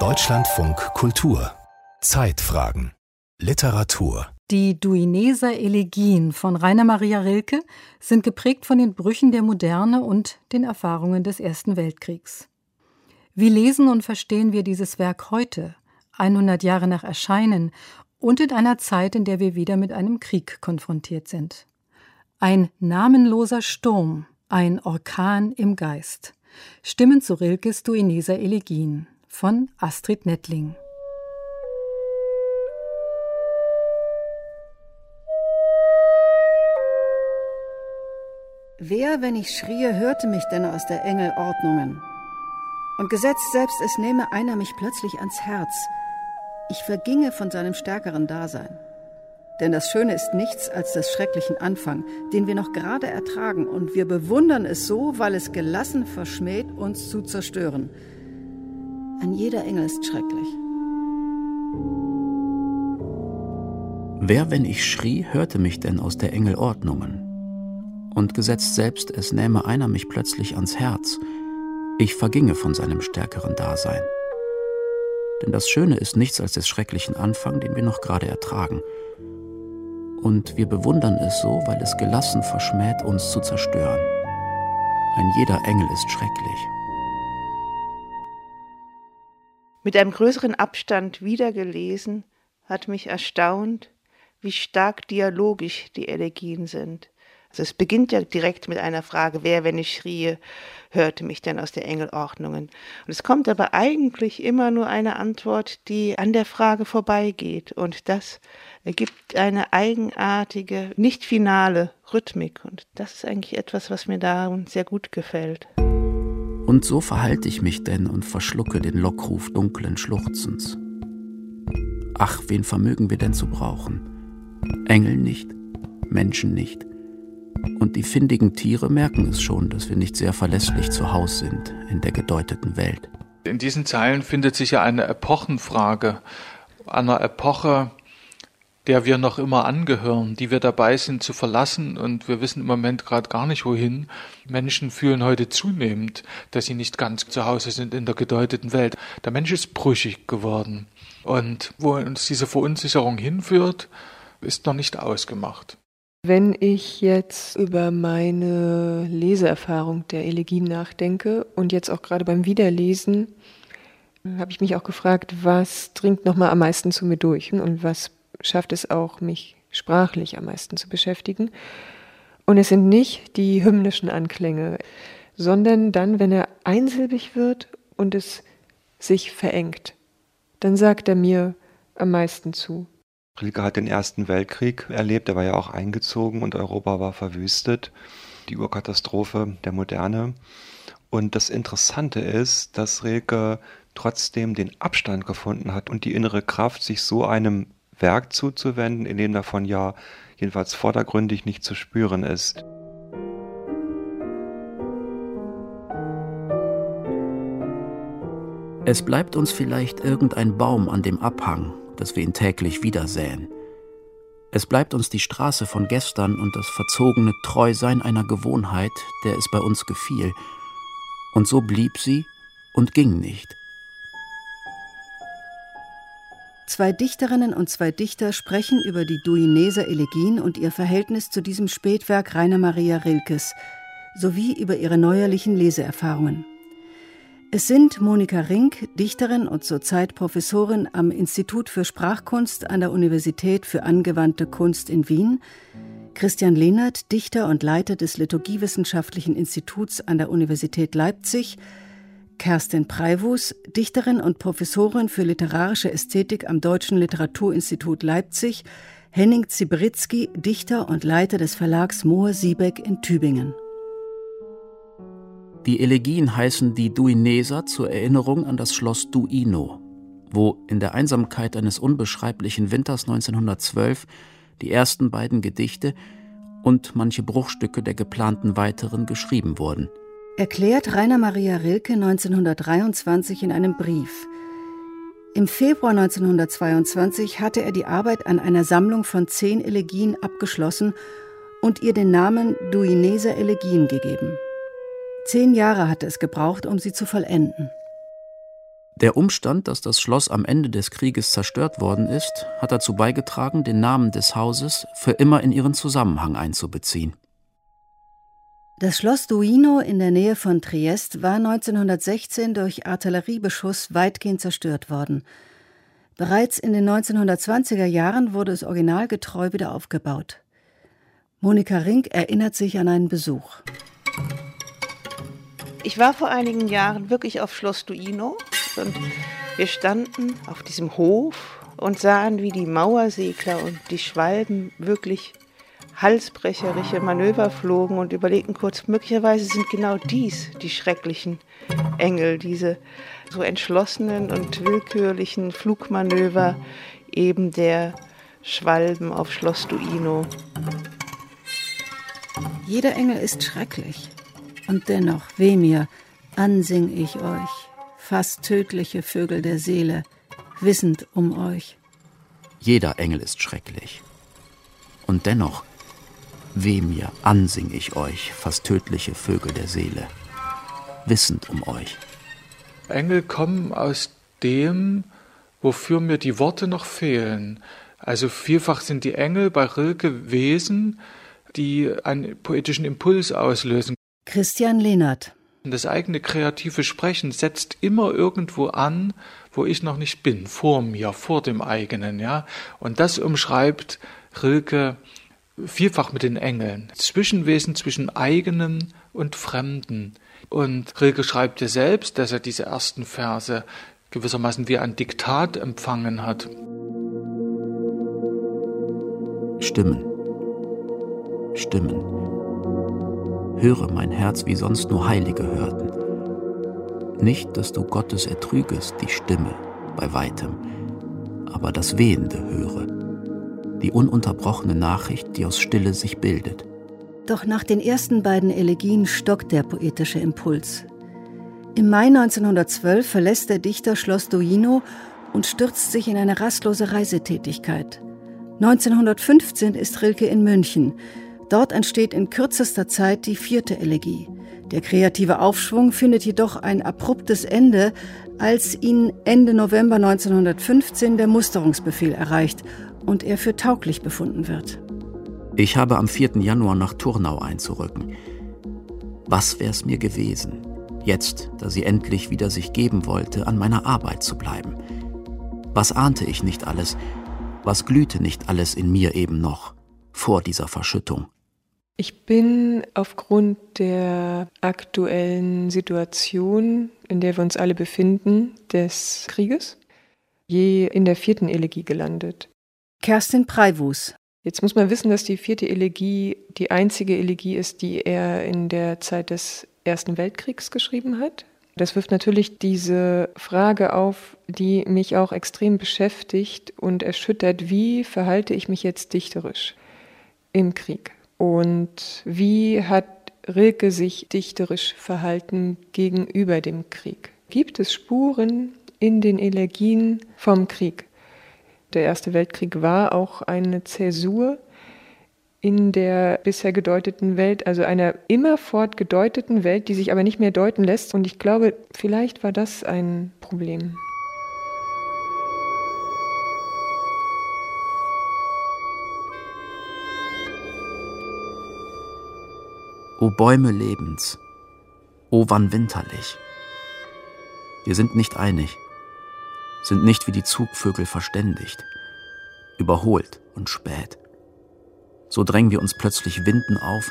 Deutschlandfunk Kultur Zeitfragen Literatur Die Duineser Elegien von Rainer Maria Rilke sind geprägt von den Brüchen der Moderne und den Erfahrungen des Ersten Weltkriegs. Wie lesen und verstehen wir dieses Werk heute, 100 Jahre nach Erscheinen und in einer Zeit, in der wir wieder mit einem Krieg konfrontiert sind? Ein namenloser Sturm, ein Orkan im Geist. Stimmen zu Rilkes Duineser Elegien von Astrid Nettling. Wer, wenn ich schrie, hörte mich denn aus der Engel Ordnungen? Und gesetzt selbst, es nehme einer mich plötzlich ans Herz. Ich verginge von seinem stärkeren Dasein. Denn das Schöne ist nichts als des schrecklichen Anfang, den wir noch gerade ertragen, und wir bewundern es so, weil es gelassen verschmäht, uns zu zerstören. Ein jeder Engel ist schrecklich. Wer, wenn ich schrie, hörte mich denn aus der Engel Ordnungen? und gesetzt selbst, es nähme einer mich plötzlich ans Herz, ich verginge von seinem stärkeren Dasein. Denn das Schöne ist nichts als des schrecklichen Anfang, den wir noch gerade ertragen. Und wir bewundern es so, weil es gelassen verschmäht, uns zu zerstören. Ein jeder Engel ist schrecklich. Mit einem größeren Abstand wiedergelesen, hat mich erstaunt, wie stark dialogisch die Elegien sind. Also es beginnt ja direkt mit einer Frage, wer, wenn ich schrie, hörte mich denn aus der Engelordnungen. Und es kommt aber eigentlich immer nur eine Antwort, die an der Frage vorbeigeht. Und das ergibt eine eigenartige, nicht finale Rhythmik. Und das ist eigentlich etwas, was mir darum sehr gut gefällt. Und so verhalte ich mich denn und verschlucke den Lockruf dunklen Schluchzens. Ach, wen vermögen wir denn zu brauchen? Engel nicht, Menschen nicht, und die findigen Tiere merken es schon, dass wir nicht sehr verlässlich zu Hause sind in der gedeuteten Welt. In diesen Zeilen findet sich ja eine Epochenfrage, einer Epoche, der wir noch immer angehören, die wir dabei sind zu verlassen und wir wissen im Moment gerade gar nicht wohin. Menschen fühlen heute zunehmend, dass sie nicht ganz zu Hause sind in der gedeuteten Welt. Der Mensch ist brüchig geworden und wo uns diese Verunsicherung hinführt, ist noch nicht ausgemacht. Wenn ich jetzt über meine Leseerfahrung der Elegien nachdenke und jetzt auch gerade beim Wiederlesen, habe ich mich auch gefragt, was dringt nochmal am meisten zu mir durch und was schafft es auch, mich sprachlich am meisten zu beschäftigen. Und es sind nicht die hymnischen Anklänge, sondern dann, wenn er einsilbig wird und es sich verengt, dann sagt er mir am meisten zu. Rilke hat den Ersten Weltkrieg erlebt, er war ja auch eingezogen und Europa war verwüstet. Die Urkatastrophe der Moderne. Und das Interessante ist, dass Rilke trotzdem den Abstand gefunden hat und die innere Kraft, sich so einem Werk zuzuwenden, in dem davon ja jedenfalls vordergründig nicht zu spüren ist. Es bleibt uns vielleicht irgendein Baum an dem Abhang, dass wir ihn täglich wiedersäen. Es bleibt uns die Straße von gestern und das verzogene Treusein einer Gewohnheit, der es bei uns gefiel. Und so blieb sie und ging nicht. Zwei Dichterinnen und zwei Dichter sprechen über die Duineser Elegien und ihr Verhältnis zu diesem Spätwerk Rainer Maria Rilkes sowie über ihre neuerlichen Leseerfahrungen. Es sind Monika Rink, Dichterin und zurzeit Professorin am Institut für Sprachkunst an der Universität für angewandte Kunst in Wien, Christian Lehnert, Dichter und Leiter des Liturgiewissenschaftlichen Instituts an der Universität Leipzig, Kerstin Preivus, Dichterin und Professorin für literarische Ästhetik am Deutschen Literaturinstitut Leipzig, Henning Zibritzky, Dichter und Leiter des Verlags Mohr Siebeck in Tübingen. Die Elegien heißen die Duineser zur Erinnerung an das Schloss Duino, wo in der Einsamkeit eines unbeschreiblichen Winters 1912 die ersten beiden Gedichte und manche Bruchstücke der geplanten weiteren geschrieben wurden. Erklärt Rainer Maria Rilke 1923 in einem Brief. Im Februar 1922 hatte er die Arbeit an einer Sammlung von zehn Elegien abgeschlossen und ihr den Namen Duineser Elegien gegeben. Zehn Jahre hatte es gebraucht, um sie zu vollenden. Der Umstand, dass das Schloss am Ende des Krieges zerstört worden ist, hat dazu beigetragen, den Namen des Hauses für immer in ihren Zusammenhang einzubeziehen. Das Schloss Duino in der Nähe von Triest war 1916 durch Artilleriebeschuss weitgehend zerstört worden. Bereits in den 1920er Jahren wurde es originalgetreu wieder aufgebaut. Monika Rink erinnert sich an einen Besuch. Ich war vor einigen Jahren wirklich auf Schloss Duino und wir standen auf diesem Hof und sahen, wie die Mauersegler und die Schwalben wirklich halsbrecherische Manöver flogen und überlegten kurz, möglicherweise sind genau dies die schrecklichen Engel, diese so entschlossenen und willkürlichen Flugmanöver eben der Schwalben auf Schloss Duino. Jeder Engel ist schrecklich. Und dennoch, weh mir, ansing ich euch, fast tödliche Vögel der Seele, wissend um euch. Jeder Engel ist schrecklich. Und dennoch, Weh mir, ansing ich euch, fast tödliche Vögel der Seele, wissend um euch. Engel kommen aus dem, wofür mir die Worte noch fehlen. Also vielfach sind die Engel bei Rilke Wesen, die einen poetischen Impuls auslösen. Christian Lehnert. Das eigene kreative Sprechen setzt immer irgendwo an, wo ich noch nicht bin, vor mir, vor dem eigenen, ja. Und das umschreibt Rilke vielfach mit den Engeln. Zwischenwesen zwischen eigenen und Fremden. Und Rilke schreibt ja selbst, dass er diese ersten Verse gewissermaßen wie ein Diktat empfangen hat. Stimmen. Stimmen. Höre mein Herz, wie sonst nur Heilige hörten. Nicht, dass du Gottes ertrügest, die Stimme, bei weitem, aber das Wehende höre die ununterbrochene Nachricht, die aus Stille sich bildet. Doch nach den ersten beiden Elegien stockt der poetische Impuls. Im Mai 1912 verlässt der Dichter Schloss Duino und stürzt sich in eine rastlose Reisetätigkeit. 1915 ist Rilke in München. Dort entsteht in kürzester Zeit die vierte Elegie. Der kreative Aufschwung findet jedoch ein abruptes Ende, als ihn Ende November 1915 der Musterungsbefehl erreicht und er für tauglich befunden wird. Ich habe am 4. Januar nach Turnau einzurücken. Was wär's mir gewesen, jetzt, da sie endlich wieder sich geben wollte, an meiner Arbeit zu bleiben? Was ahnte ich nicht alles? Was glühte nicht alles in mir eben noch, vor dieser Verschüttung? Ich bin aufgrund der aktuellen Situation, in der wir uns alle befinden, des Krieges, je in der vierten Elegie gelandet. Kerstin Preiwus. Jetzt muss man wissen, dass die vierte Elegie die einzige Elegie ist, die er in der Zeit des Ersten Weltkriegs geschrieben hat. Das wirft natürlich diese Frage auf, die mich auch extrem beschäftigt und erschüttert. Wie verhalte ich mich jetzt dichterisch im Krieg? Und wie hat Rilke sich dichterisch verhalten gegenüber dem Krieg? Gibt es Spuren in den Elegien vom Krieg? Der Erste Weltkrieg war auch eine Zäsur in der bisher gedeuteten Welt, also einer immerfort gedeuteten Welt, die sich aber nicht mehr deuten lässt. Und ich glaube, vielleicht war das ein Problem. O Bäume Lebens, o wann winterlich. Wir sind nicht einig sind nicht wie die Zugvögel verständigt, überholt und spät. So drängen wir uns plötzlich Winden auf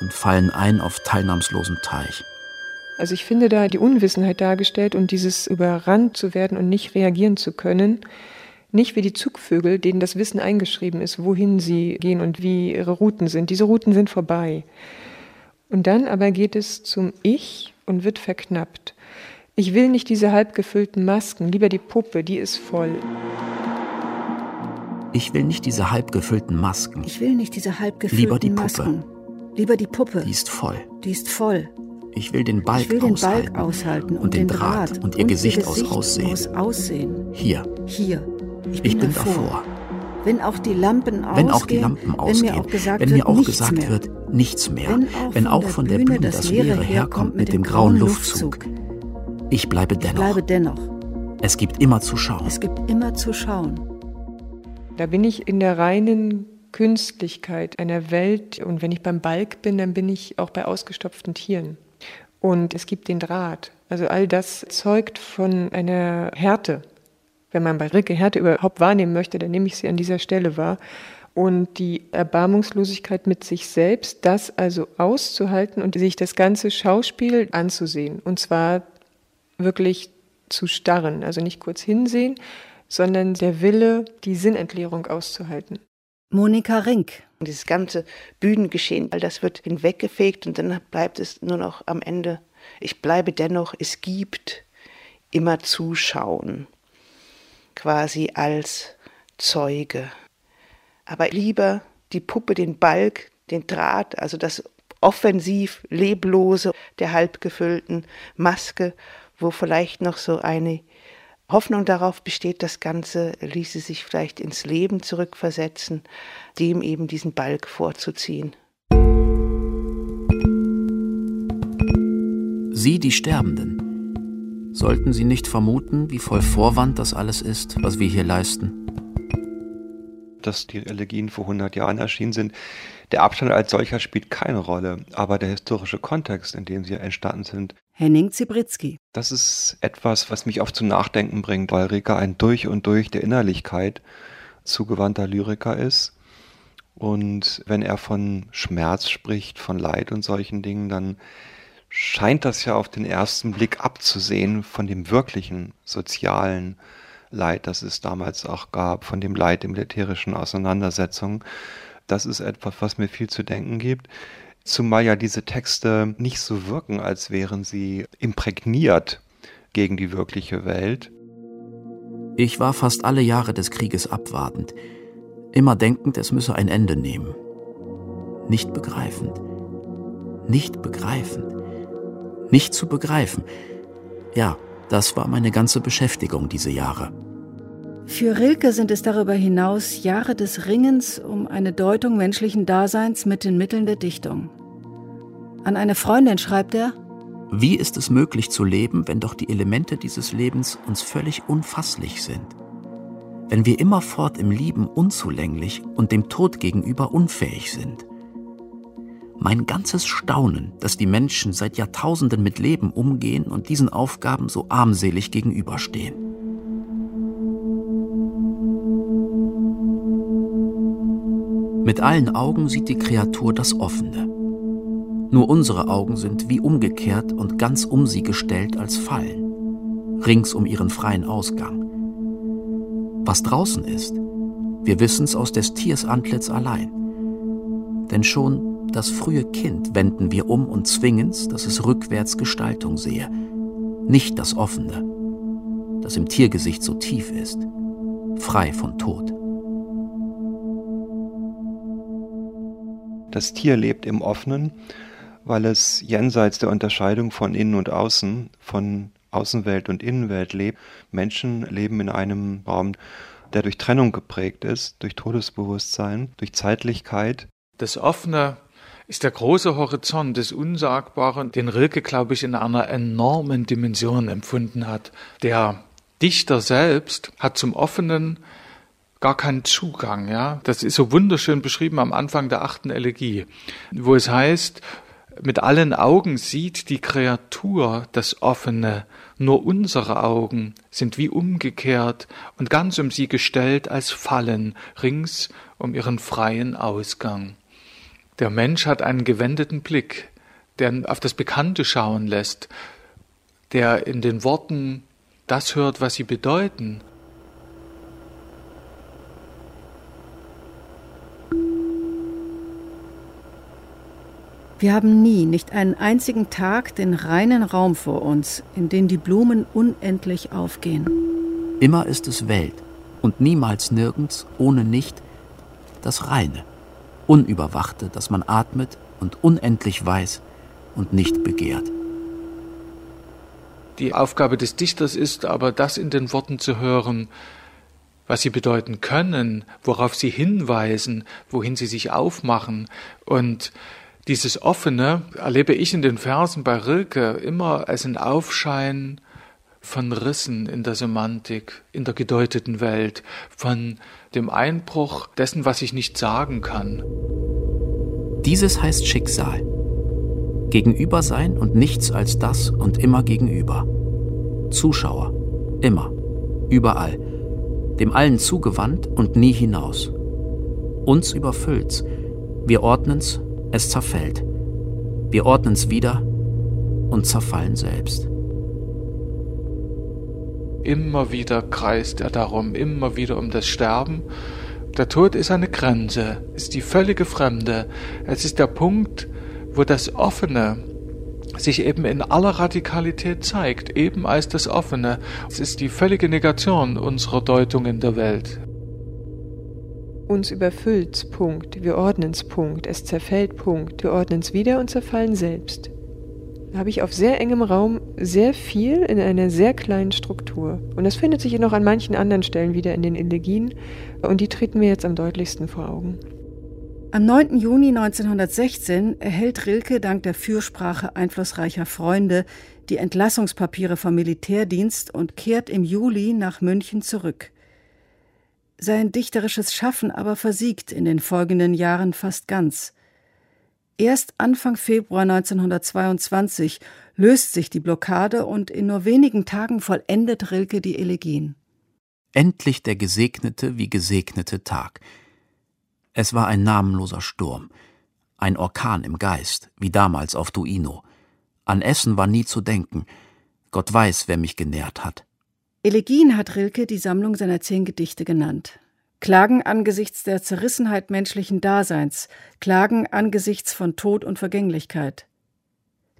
und fallen ein auf teilnahmslosen Teich. Also ich finde da die Unwissenheit dargestellt und dieses überrannt zu werden und nicht reagieren zu können, nicht wie die Zugvögel, denen das Wissen eingeschrieben ist, wohin sie gehen und wie ihre Routen sind. Diese Routen sind vorbei. Und dann aber geht es zum Ich und wird verknappt. Ich will nicht diese halbgefüllten Masken, lieber die Puppe, die ist voll. Ich will nicht diese halbgefüllten Masken. Ich will nicht diese halbgefüllten lieber die Puppe. Masken. Lieber die Puppe. Die ist voll. Die ist voll. Ich will den Balk, will den aushalten, Balk aushalten und, und den Draht, Draht und ihr Gesicht, ihr Gesicht aus Aussehen. Aus Aussehen. Hier. Hier. Ich bin, ich bin davor. davor. Wenn auch die Lampen ausgehen, wenn auch die Lampen ausgehen, wenn mir auch gesagt, wenn mir auch wird, gesagt wird, nichts mehr, wenn auch, wenn auch von, der Bühne, Bühne das Leere herkommt mit dem grauen Luftzug. Ich bleibe dennoch. Ich bleibe dennoch. Es gibt immer zu schauen. Es gibt immer zu schauen. Da bin ich in der reinen Künstlichkeit einer Welt und wenn ich beim Balk bin, dann bin ich auch bei ausgestopften Tieren. Und es gibt den Draht. Also all das zeugt von einer Härte. Wenn man bei Rilke Härte überhaupt wahrnehmen möchte, dann nehme ich sie an dieser Stelle wahr. Und die Erbarmungslosigkeit mit sich selbst, das also auszuhalten und sich das ganze Schauspiel anzusehen. Und zwar wirklich zu starren, also nicht kurz hinsehen, sondern der Wille, die Sinnentleerung auszuhalten. Monika Rink. Dieses ganze Bühnengeschehen, all das wird hinweggefegt und dann bleibt es nur noch am Ende. Ich bleibe dennoch, es gibt immer Zuschauen, quasi als Zeuge. Aber lieber die Puppe, den Balk, den Draht, also das offensiv leblose der halbgefüllten Maske, wo vielleicht noch so eine Hoffnung darauf besteht, das Ganze ließe sich vielleicht ins Leben zurückversetzen, dem eben diesen Balk vorzuziehen. Sie, die Sterbenden, sollten Sie nicht vermuten, wie voll Vorwand das alles ist, was wir hier leisten? Dass die Elegien vor 100 Jahren erschienen sind, der Abstand als solcher spielt keine Rolle, aber der historische Kontext, in dem sie entstanden sind, Henning Zibritzky. Das ist etwas, was mich oft zum Nachdenken bringt, weil Rika ein durch und durch der Innerlichkeit zugewandter Lyriker ist. Und wenn er von Schmerz spricht, von Leid und solchen Dingen, dann scheint das ja auf den ersten Blick abzusehen von dem wirklichen sozialen Leid, das es damals auch gab, von dem Leid im militärischen Auseinandersetzungen. Das ist etwas, was mir viel zu denken gibt. Zumal ja diese Texte nicht so wirken, als wären sie imprägniert gegen die wirkliche Welt. Ich war fast alle Jahre des Krieges abwartend, immer denkend, es müsse ein Ende nehmen. Nicht begreifend. Nicht begreifend. Nicht zu begreifen. Ja, das war meine ganze Beschäftigung diese Jahre. Für Rilke sind es darüber hinaus Jahre des Ringens um eine Deutung menschlichen Daseins mit den Mitteln der Dichtung. An eine Freundin schreibt er, Wie ist es möglich zu leben, wenn doch die Elemente dieses Lebens uns völlig unfasslich sind? Wenn wir immerfort im Lieben unzulänglich und dem Tod gegenüber unfähig sind? Mein ganzes Staunen, dass die Menschen seit Jahrtausenden mit Leben umgehen und diesen Aufgaben so armselig gegenüberstehen. Mit allen Augen sieht die Kreatur das Offene. Nur unsere Augen sind wie umgekehrt und ganz um sie gestellt als Fallen, rings um ihren freien Ausgang. Was draußen ist, wir wissen's aus des Tiers Antlitz allein. Denn schon das frühe Kind wenden wir um und zwingen's, dass es rückwärts Gestaltung sehe, nicht das Offene, das im Tiergesicht so tief ist, frei von Tod. Das Tier lebt im Offenen, weil es jenseits der Unterscheidung von Innen und Außen, von Außenwelt und Innenwelt lebt. Menschen leben in einem Raum, der durch Trennung geprägt ist, durch Todesbewusstsein, durch Zeitlichkeit. Das Offene ist der große Horizont des Unsagbaren, den Rilke, glaube ich, in einer enormen Dimension empfunden hat. Der Dichter selbst hat zum Offenen gar keinen Zugang. Ja, das ist so wunderschön beschrieben am Anfang der achten Elegie, wo es heißt: Mit allen Augen sieht die Kreatur das Offene, nur unsere Augen sind wie umgekehrt und ganz um sie gestellt als Fallen rings um ihren freien Ausgang. Der Mensch hat einen gewendeten Blick, der auf das Bekannte schauen lässt, der in den Worten das hört, was sie bedeuten Wir haben nie, nicht einen einzigen Tag, den reinen Raum vor uns, in den die Blumen unendlich aufgehen. Immer ist es Welt und niemals nirgends ohne nicht das Reine, Unüberwachte, das man atmet und unendlich weiß und nicht begehrt. Die Aufgabe des Dichters ist aber, das in den Worten zu hören, was sie bedeuten können, worauf sie hinweisen, wohin sie sich aufmachen und dieses Offene erlebe ich in den Versen bei Rilke immer als ein Aufschein von Rissen in der Semantik, in der gedeuteten Welt, von dem Einbruch dessen, was ich nicht sagen kann. Dieses heißt Schicksal. Gegenüber sein und nichts als das und immer gegenüber. Zuschauer. Immer. Überall. Dem allen zugewandt und nie hinaus. Uns überfüllt's. Wir ordnen's, es zerfällt. Wir ordnen's wieder und zerfallen selbst. Immer wieder kreist er darum, immer wieder um das Sterben. Der Tod ist eine Grenze, ist die völlige Fremde. Es ist der Punkt, wo das Offene sich eben in aller Radikalität zeigt, eben als das Offene. Es ist die völlige Negation unserer Deutung in der Welt. Uns überfüllt, Punkt. Wir ordnen's, Punkt. Es zerfällt, Punkt. Wir ordnen's wieder und zerfallen selbst habe ich auf sehr engem Raum sehr viel in einer sehr kleinen Struktur. Und das findet sich noch an manchen anderen Stellen wieder in den Elegien und die treten mir jetzt am deutlichsten vor Augen. Am 9. Juni 1916 erhält Rilke dank der Fürsprache einflussreicher Freunde die Entlassungspapiere vom Militärdienst und kehrt im Juli nach München zurück. Sein dichterisches Schaffen aber versiegt in den folgenden Jahren fast ganz. Erst Anfang Februar 1922 löst sich die Blockade und in nur wenigen Tagen vollendet Rilke die Elegien. Endlich der gesegnete wie gesegnete Tag. Es war ein namenloser Sturm, ein Orkan im Geist, wie damals auf Duino. An Essen war nie zu denken. Gott weiß, wer mich genährt hat. Elegien hat Rilke die Sammlung seiner zehn Gedichte genannt. Klagen angesichts der Zerrissenheit menschlichen Daseins, Klagen angesichts von Tod und Vergänglichkeit.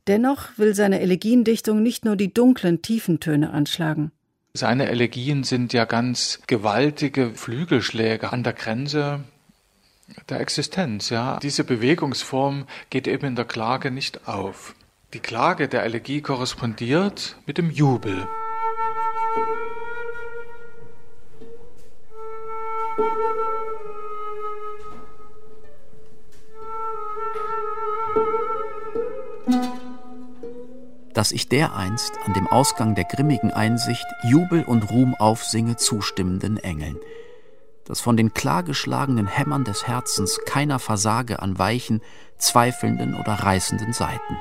Dennoch will seine Elegiendichtung nicht nur die dunklen, tiefen Töne anschlagen. Seine Elegien sind ja ganz gewaltige Flügelschläge an der Grenze der Existenz, ja. Diese Bewegungsform geht eben in der Klage nicht auf. Die Klage der Elegie korrespondiert mit dem Jubel. Dass ich dereinst an dem Ausgang der grimmigen Einsicht Jubel und Ruhm aufsinge zustimmenden Engeln, dass von den klargeschlagenen Hämmern des Herzens keiner versage an weichen, zweifelnden oder reißenden Seiten.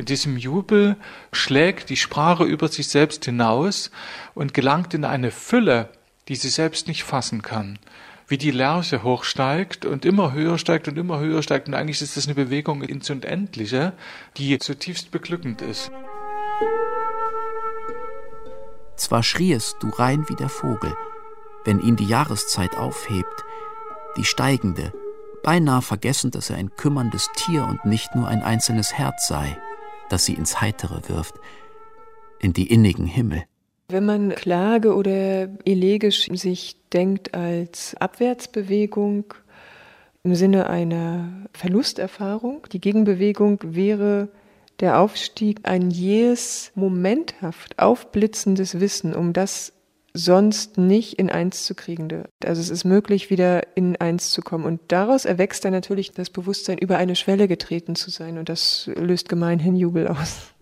In diesem Jubel schlägt die Sprache über sich selbst hinaus und gelangt in eine Fülle, die sie selbst nicht fassen kann wie die Lerche hochsteigt und immer höher steigt und immer höher steigt. Und eigentlich ist das eine Bewegung ins Unendliche, die zutiefst beglückend ist. Zwar schriest du rein wie der Vogel, wenn ihn die Jahreszeit aufhebt, die steigende, beinahe vergessen, dass er ein kümmerndes Tier und nicht nur ein einzelnes Herz sei, das sie ins Heitere wirft, in die innigen Himmel. Wenn man Klage oder elegisch sich denkt als Abwärtsbewegung im Sinne einer Verlusterfahrung, die Gegenbewegung wäre der Aufstieg ein jähes, momenthaft aufblitzendes Wissen, um das sonst nicht in eins zu kriegende. Also es ist möglich, wieder in eins zu kommen. Und daraus erwächst dann natürlich das Bewusstsein, über eine Schwelle getreten zu sein. Und das löst gemeinhin Jubel aus.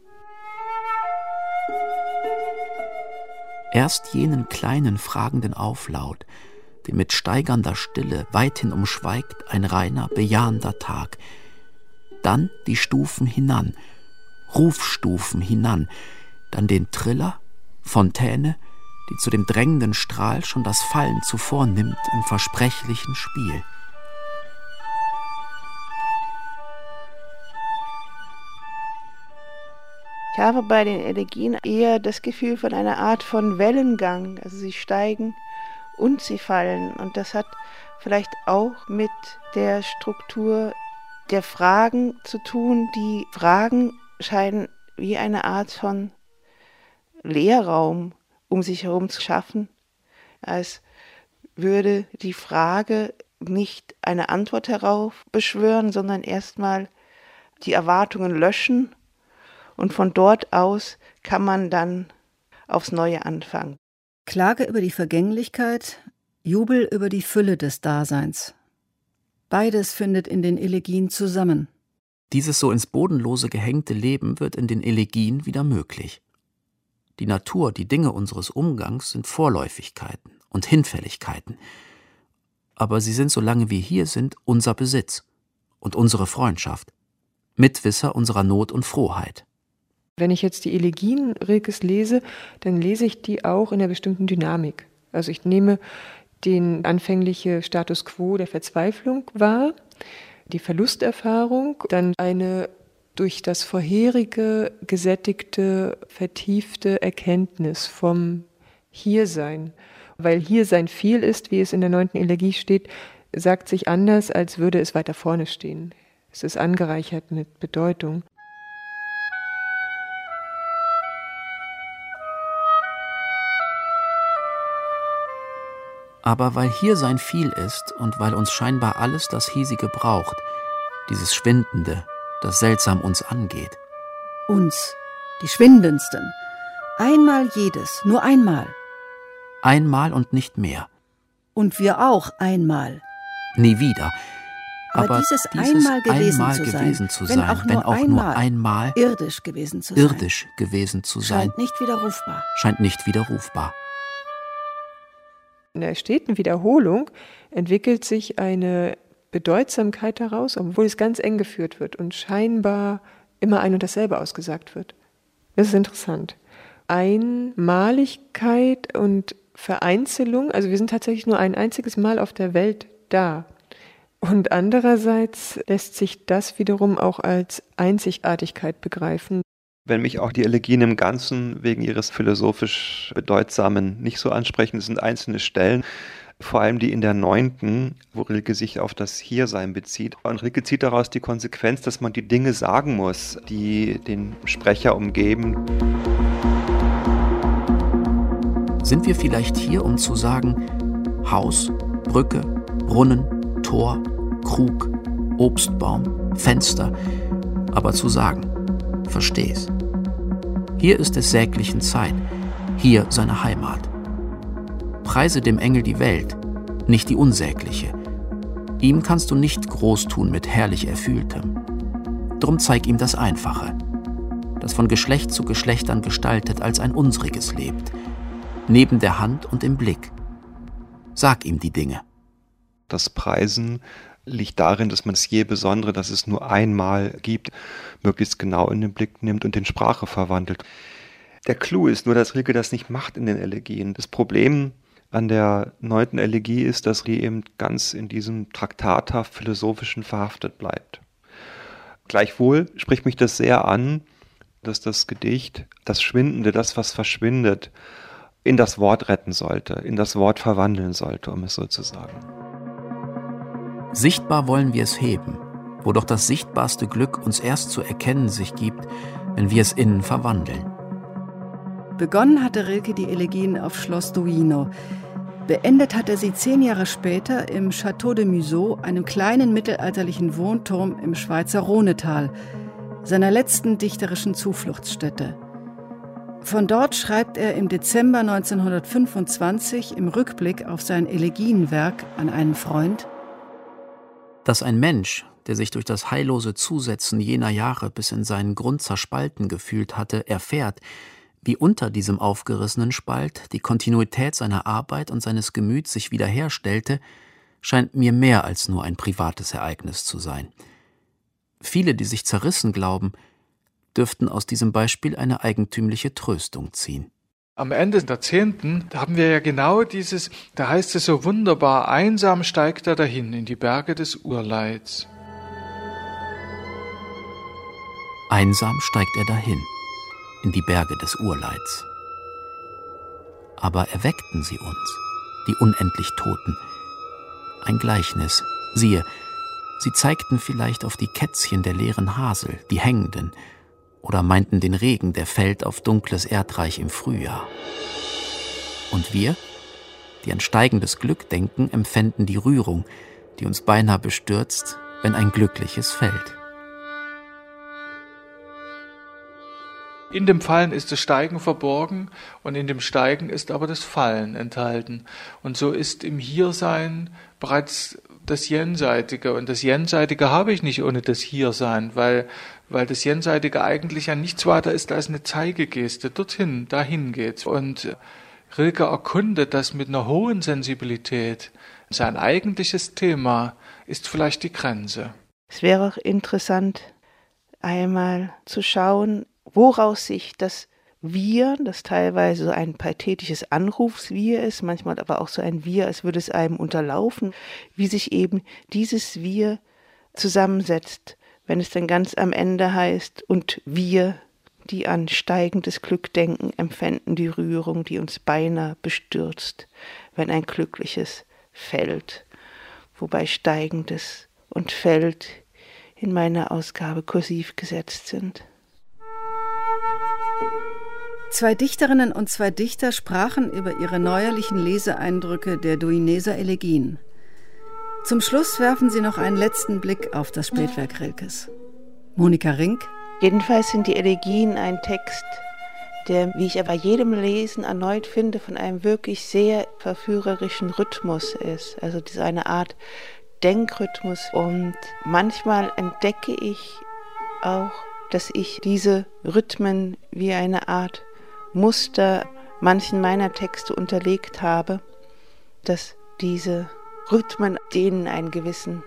Erst jenen kleinen fragenden Auflaut, den mit steigernder Stille weithin umschweigt ein reiner, bejahender Tag. Dann die Stufen hinan, Rufstufen hinan, dann den Triller, Fontäne, die zu dem drängenden Strahl schon das Fallen zuvor nimmt im versprechlichen Spiel. Ich habe bei den Elegien eher das Gefühl von einer Art von Wellengang. Also sie steigen und sie fallen. Und das hat vielleicht auch mit der Struktur der Fragen zu tun. Die Fragen scheinen wie eine Art von Leerraum um sich herum zu schaffen, als würde die Frage nicht eine Antwort herauf beschwören, sondern erstmal die Erwartungen löschen und von dort aus kann man dann aufs Neue anfangen. Klage über die Vergänglichkeit, Jubel über die Fülle des Daseins. Beides findet in den Elegien zusammen. Dieses so ins Bodenlose gehängte Leben wird in den Elegien wieder möglich. Die Natur, die Dinge unseres Umgangs sind Vorläufigkeiten und Hinfälligkeiten, aber sie sind, solange wir hier sind, unser Besitz und unsere Freundschaft, Mitwisser unserer Not und Frohheit. Wenn ich jetzt die Elegien Rilkes lese, dann lese ich die auch in einer bestimmten Dynamik. Also ich nehme den anfängliche Status quo der Verzweiflung wahr, die Verlusterfahrung, dann eine durch das vorherige gesättigte, vertiefte Erkenntnis vom Hiersein. Weil Hiersein viel ist, wie es in der neunten Elegie steht, sagt sich anders, als würde es weiter vorne stehen. Es ist angereichert mit Bedeutung. Aber weil hier sein viel ist und weil uns scheinbar alles das Hiesige braucht, dieses Schwindende, das seltsam uns angeht. Uns, die Schwindendsten. Einmal jedes, nur einmal. Einmal und nicht mehr. Und wir auch einmal. Nie wieder. Aber, Aber dieses, dieses, einmal gewesen, einmal zu, gewesen sein, zu wenn sein, auch, wenn nur, auch einmal nur einmal irdisch gewesen zu irdisch sein, gewesen zu sein, scheint nicht widerrufbar. Scheint nicht widerrufbar. In der steten Wiederholung entwickelt sich eine Bedeutsamkeit daraus, obwohl es ganz eng geführt wird und scheinbar immer ein und dasselbe ausgesagt wird. Das ist interessant. Einmaligkeit und Vereinzelung, also wir sind tatsächlich nur ein einziges Mal auf der Welt da. Und andererseits lässt sich das wiederum auch als Einzigartigkeit begreifen. Wenn mich auch die Elegien im Ganzen wegen ihres philosophisch Bedeutsamen nicht so ansprechen, sind einzelne Stellen, vor allem die in der neunten, wo Rilke sich auf das Hiersein bezieht. Und Rilke zieht daraus die Konsequenz, dass man die Dinge sagen muss, die den Sprecher umgeben. Sind wir vielleicht hier, um zu sagen, Haus, Brücke, Brunnen, Tor, Krug, Obstbaum, Fenster, aber zu sagen, versteh's. Hier ist des säglichen Zeit, hier seine Heimat. Preise dem Engel die Welt, nicht die unsägliche. Ihm kannst du nicht groß tun mit herrlich Erfühltem. Drum zeig ihm das Einfache, das von Geschlecht zu Geschlechtern gestaltet als ein unsriges lebt, neben der Hand und im Blick. Sag ihm die Dinge. Das Preisen liegt darin, dass man es je Besondere, dass es nur einmal gibt, möglichst genau in den Blick nimmt und in Sprache verwandelt. Der Clou ist nur, dass Rilke das nicht macht in den Elegien. Das Problem an der neunten Elegie ist, dass sie eben ganz in diesem traktathaft philosophischen verhaftet bleibt. Gleichwohl spricht mich das sehr an, dass das Gedicht das Schwindende, das, was verschwindet, in das Wort retten sollte, in das Wort verwandeln sollte, um es so zu sagen. Sichtbar wollen wir es heben, wo doch das sichtbarste Glück uns erst zu erkennen sich gibt, wenn wir es innen verwandeln. Begonnen hatte Rilke die Elegien auf Schloss Duino. Beendet hat er sie zehn Jahre später im Château de Museau, einem kleinen mittelalterlichen Wohnturm im Schweizer Rhonetal, seiner letzten dichterischen Zufluchtsstätte. Von dort schreibt er im Dezember 1925 im Rückblick auf sein Elegienwerk an einen Freund, dass ein Mensch, der sich durch das heillose Zusetzen jener Jahre bis in seinen Grund zerspalten gefühlt hatte, erfährt, wie unter diesem aufgerissenen Spalt die Kontinuität seiner Arbeit und seines Gemüts sich wiederherstellte, scheint mir mehr als nur ein privates Ereignis zu sein. Viele, die sich zerrissen glauben, dürften aus diesem Beispiel eine eigentümliche Tröstung ziehen. Am Ende der Zehnten haben wir ja genau dieses, da heißt es so wunderbar, einsam steigt er dahin in die Berge des Urleids. Einsam steigt er dahin in die Berge des Urleids. Aber erweckten sie uns, die unendlich Toten. Ein Gleichnis, siehe, sie zeigten vielleicht auf die Kätzchen der leeren Hasel, die hängenden, oder meinten den Regen, der fällt auf dunkles Erdreich im Frühjahr. Und wir, die an steigendes Glück denken, empfänden die Rührung, die uns beinahe bestürzt, wenn ein glückliches fällt. In dem Fallen ist das Steigen verborgen und in dem Steigen ist aber das Fallen enthalten. Und so ist im Hiersein bereits das Jenseitige. Und das Jenseitige habe ich nicht ohne das Hiersein, weil, weil das Jenseitige eigentlich ja nichts weiter ist als eine Zeigegeste. Dorthin, dahin geht's. Und Rilke erkundet das mit einer hohen Sensibilität. Sein eigentliches Thema ist vielleicht die Grenze. Es wäre auch interessant, einmal zu schauen, woraus sich das Wir, das teilweise so ein pathetisches Anrufswir ist, manchmal aber auch so ein Wir, als würde es einem unterlaufen, wie sich eben dieses Wir zusammensetzt, wenn es dann ganz am Ende heißt, und wir, die an steigendes Glück denken, empfinden die Rührung, die uns beinahe bestürzt, wenn ein glückliches fällt, wobei steigendes und fällt in meiner Ausgabe kursiv gesetzt sind. Zwei Dichterinnen und zwei Dichter sprachen über ihre neuerlichen Leseeindrücke der Duineser Elegien. Zum Schluss werfen sie noch einen letzten Blick auf das Spätwerk Rilkes. Monika Rink. Jedenfalls sind die Elegien ein Text, der, wie ich aber jedem Lesen erneut finde, von einem wirklich sehr verführerischen Rhythmus ist. Also diese eine Art Denkrhythmus. Und manchmal entdecke ich auch, dass ich diese Rhythmen wie eine Art Muster manchen meiner Texte unterlegt habe, dass diese Rhythmen denen einen gewissen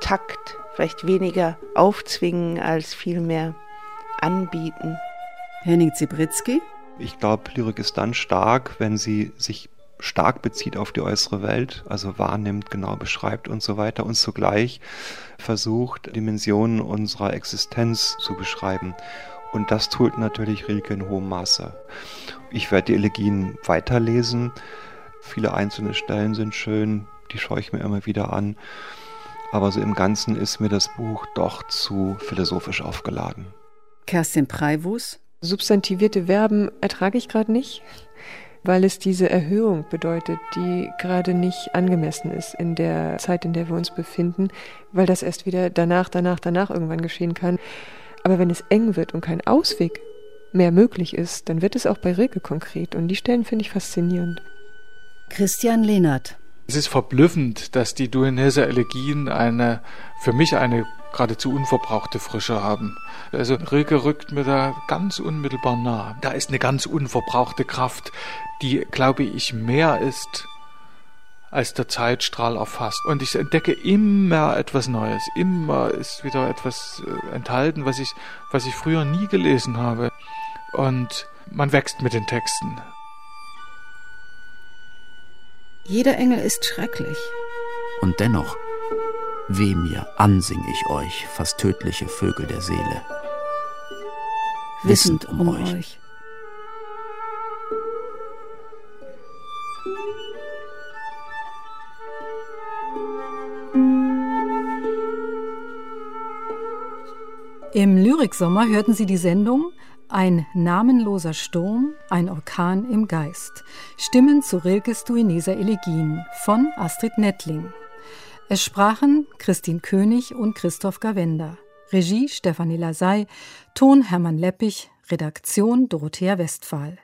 Takt vielleicht weniger aufzwingen als vielmehr anbieten. Henning Zibritzky? Ich glaube, Lyrik ist dann stark, wenn sie sich stark bezieht auf die äußere Welt, also wahrnimmt, genau beschreibt und so weiter und zugleich versucht, Dimensionen unserer Existenz zu beschreiben. Und das tut natürlich Rilke in hohem Maße. Ich werde die Elegien weiterlesen. Viele einzelne Stellen sind schön, die schaue ich mir immer wieder an. Aber so im Ganzen ist mir das Buch doch zu philosophisch aufgeladen. Kerstin Preivus. Substantivierte Verben ertrage ich gerade nicht, weil es diese Erhöhung bedeutet, die gerade nicht angemessen ist in der Zeit, in der wir uns befinden, weil das erst wieder danach, danach, danach irgendwann geschehen kann. Aber wenn es eng wird und kein Ausweg mehr möglich ist, dann wird es auch bei Rilke konkret. Und die Stellen finde ich faszinierend. Christian Lehnert. Es ist verblüffend, dass die Dueneser Elegien eine, für mich eine geradezu unverbrauchte Frische haben. Also Rilke rückt mir da ganz unmittelbar nah. Da ist eine ganz unverbrauchte Kraft, die, glaube ich, mehr ist als der Zeitstrahl erfasst. Und ich entdecke immer etwas Neues. Immer ist wieder etwas äh, enthalten, was ich, was ich früher nie gelesen habe. Und man wächst mit den Texten. Jeder Engel ist schrecklich. Und dennoch, weh mir, ansing ich euch, fast tödliche Vögel der Seele. Wissend um, um euch. euch. Im Lyriksommer hörten Sie die Sendung Ein namenloser Sturm, ein Orkan im Geist. Stimmen zu Rilkes Duineser Elegien von Astrid Nettling. Es sprachen Christine König und Christoph Gawenda. Regie Stefanie Lasey, Ton Hermann Leppich, Redaktion Dorothea Westphal.